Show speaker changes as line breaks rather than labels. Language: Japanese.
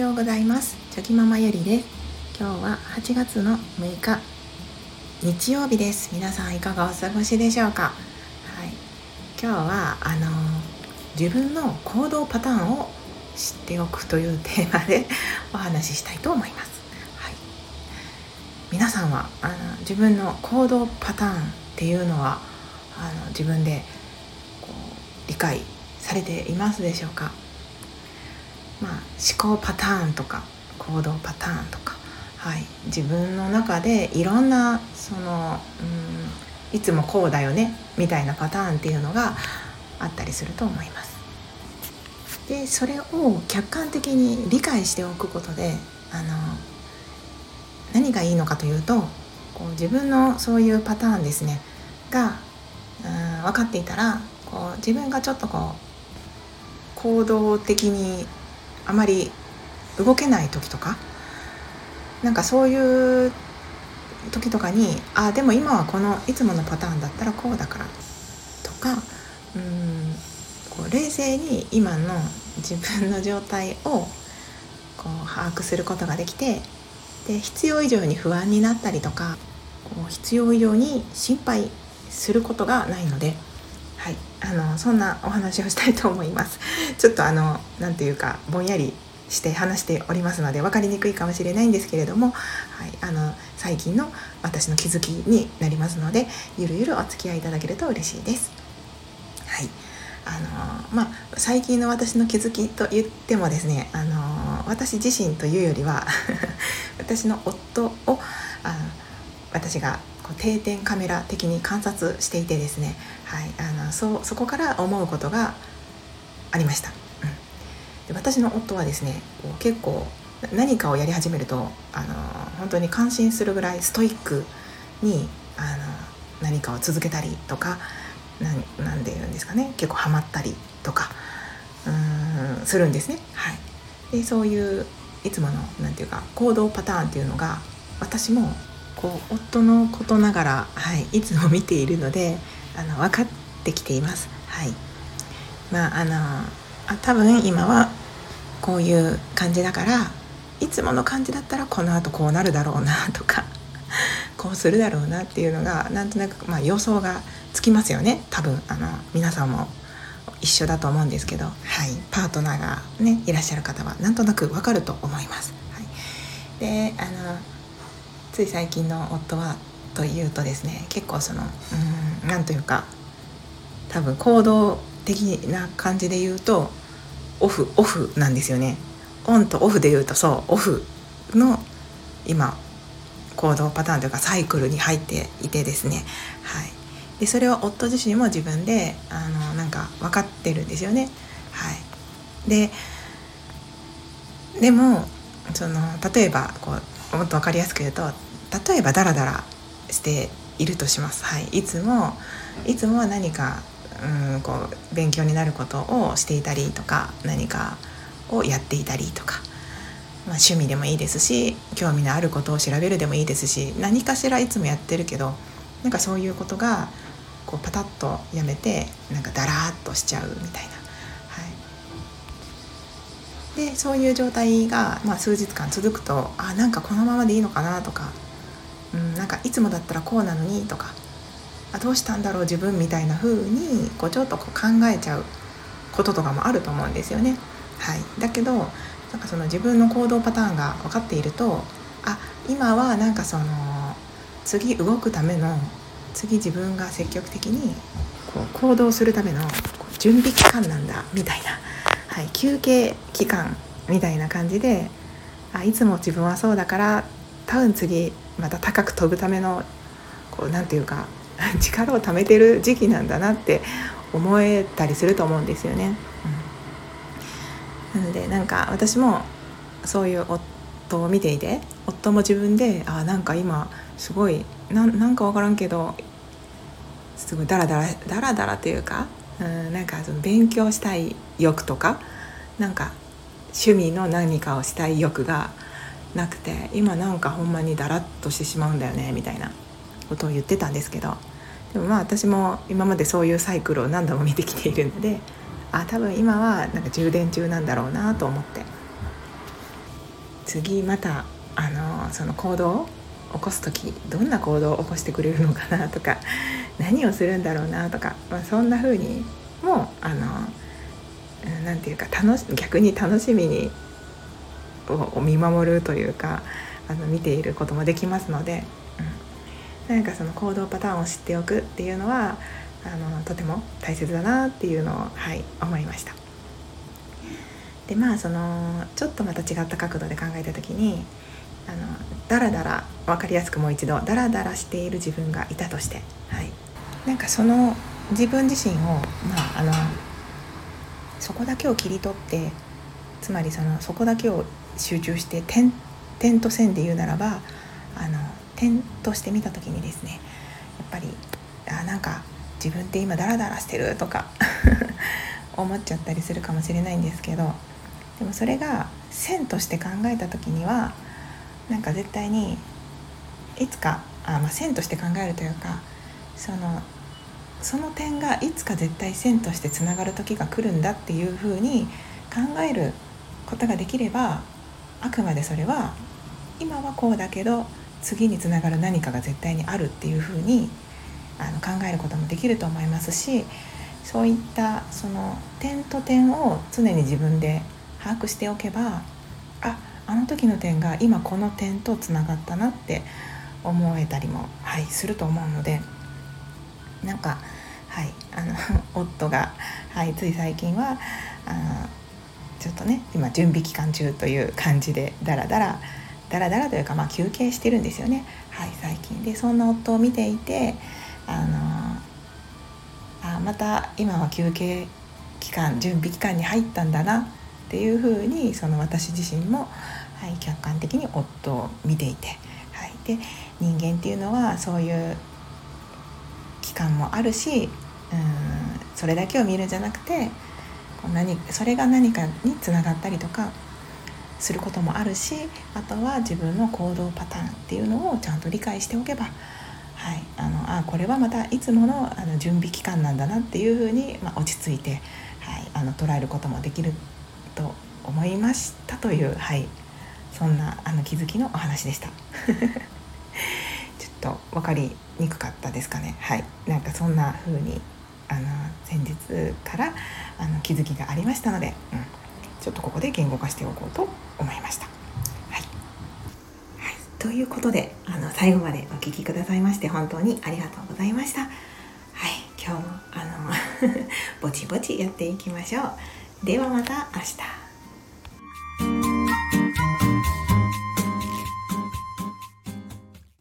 ようございます。チョキママゆりです。今日は8月の6日日曜日です。皆さんいかがお過ごしでしょうか？はい。今日はあの自分の行動パターンを知っておくというテーマで お話ししたいと思います。はい。皆さんはあの自分の行動パターンっていうのはあの自分でこう理解されていますでしょうか？まあ、思考パターンとか行動パターンとか、はい、自分の中でいろんなその、うん、いつもこうだよねみたいなパターンっていうのがあったりすると思います。でそれを客観的に理解しておくことであの何がいいのかというとこう自分のそういうパターンですねが、うん、分かっていたらこう自分がちょっとこう行動的にあまり動けない時とかなんかそういう時とかにああでも今はこのいつものパターンだったらこうだからとかうんこう冷静に今の自分の状態をこう把握することができてで必要以上に不安になったりとかこう必要以上に心配することがないので。はい。あのそんなお話をしたいと思います。ちょっとあの何て言うかぼんやりして話しておりますので分かりにくいかもしれないんですけれども、はい、あの最近の私の気づきになりますのでゆるゆるお付き合いいただけると嬉しいです。はい。あのまあ、最近の私の気づきと言ってもですね、あの私自身というよりは 私の夫をあの私がこう定点カメラ的に観察していてですね、はい、あのそそこから思うことがありました、うん、で私の夫はですね結構何かをやり始めるとあの本当に感心するぐらいストイックにあの何かを続けたりとか何で言うんですかね結構ハマったりとかうんするんですね。はい、でそういういつもの何て言うか行動パターンっていうのが私もこう夫のことながら、はい、いつも見ているのであの分かってきています。はい、まああのあ多分今はこういう感じだからいつもの感じだったらこのあとこうなるだろうな とかこうするだろうなっていうのがなんとなく、まあ、予想がつきますよね多分あの皆さんも一緒だと思うんですけど、はい、パートナーが、ね、いらっしゃる方はなんとなくわかると思います。はい、であのつい最近の夫はというとですね結構そのうん何というか多分行動的な感じで言うとオフオフなんですよね。オンとオフで言うとそうオフの今行動パターンというかサイクルに入っていてですね。はい。でそれは夫自身も自分であのなんか分かってるんですよね。はい。ででもその例えばこうもっと分かりやすく言うと例えばダラダラしているとします。はい、いつもいつもは何かうんこう勉強になることをしていたりとか何かをやっていたりとか、まあ、趣味でもいいですし興味のあることを調べるでもいいですし何かしらいつもやってるけどなんかそういうことがこうパタッとやめてなんかダラーっとしちゃうみたいな。はい、でそういう状態が、まあ、数日間続くとあなんかこのままでいいのかなとかうん、なんかいつもだったらこうなのにとかあどうしたんだろう自分みたいな風にこうちょっとこう考えちゃうこととかもあると思うんですよね。はい、だけどなんかその自分の行動パターンが分かっているとあ今はなんかその次動くための次自分が積極的にこう行動するための準備期間なんだみたいな、はい、休憩期間みたいな感じであいつも自分はそうだから多分次また高く飛ぶためのこう何て言うか 力を貯めてる時期なんだなって思えたりすると思うんですよね。うん、なのでなんか私もそういう夫を見ていて夫も自分であなんか今すごいなんか分からんけどすごいダラダラダラダラというか、うん、なんかその勉強したい欲とかなんか趣味の何かをしたい欲がなくて今なんかほんまにだらっとしてしまうんだよねみたいなことを言ってたんですけどでもまあ私も今までそういうサイクルを何度も見てきているのであ多分今はなんか充電中なんだろうなと思って。次またあのその行動を起こす時どんな行動を起こしてくれるのかなとか何をするんだろうなとか、まあ、そんな風にもあの何て言うか楽し逆に楽しみにを見守るというかあの見ていることもできますので、うん、なんかその行動パターンを知っておくっていうのはあのとても大切だなっていうのを、はい、思いました。でまあそのちょっとまた違った角度で考えた時にあのだらだら分かりやすくもう一度だらだらしている自分がいたとして、はい、なんかその自分自身を、まあ、あのそこだけを切り取ってつまりそのそこだけを集中して点点と線で言うならばあの点として見た時にですねやっぱりあなんか自分って今ダラダラしてるとか 思っちゃったりするかもしれないんですけどでもそれが線として考えた時にはなんか絶対にいつかあ、まあ、線として考えるというかそのその点がいつか絶対線としてつながる時が来るんだっていうふうに考えることができればあくまでそれは今はこうだけど次につながる何かが絶対にあるっていうふうにあの考えることもできると思いますしそういったその点と点を常に自分で把握しておけばああの時の点が今この点とつながったなって思えたりも、はい、すると思うのでなんか、はい、あの 夫が、はい、つい最近はあちょっとね今準備期間中という感じでダラダラダラダラというか、まあ、休憩してるんですよね、はい、最近。でそんな夫を見ていてあのあまた今は休憩期間準備期間に入ったんだなっていうふうにその私自身も、はい、客観的に夫を見ていて、はい、で人間っていうのはそういう期間もあるしうんそれだけを見るんじゃなくて何それが何かにつながったりとかすることもあるしあとは自分の行動パターンっていうのをちゃんと理解しておけば、はい、あのあこれはまたいつものあの準備期間なんだなっていうふうに、まあ、落ち着いて、はい、あの捉えることもできると思いましたという、はい、そんなあの気づきのお話でした。ちょっと分かりにくかったですかね。はい、なんかそんな風にあの先日からあの気づきがありましたので、うん、ちょっとここで言語化しておこうと思いました。はい、はい、ということであの最後までお聴きくださいまして本当にありがとうございました。はい、今日もあの ぼちぼちやっていきましょう。ではまた明日。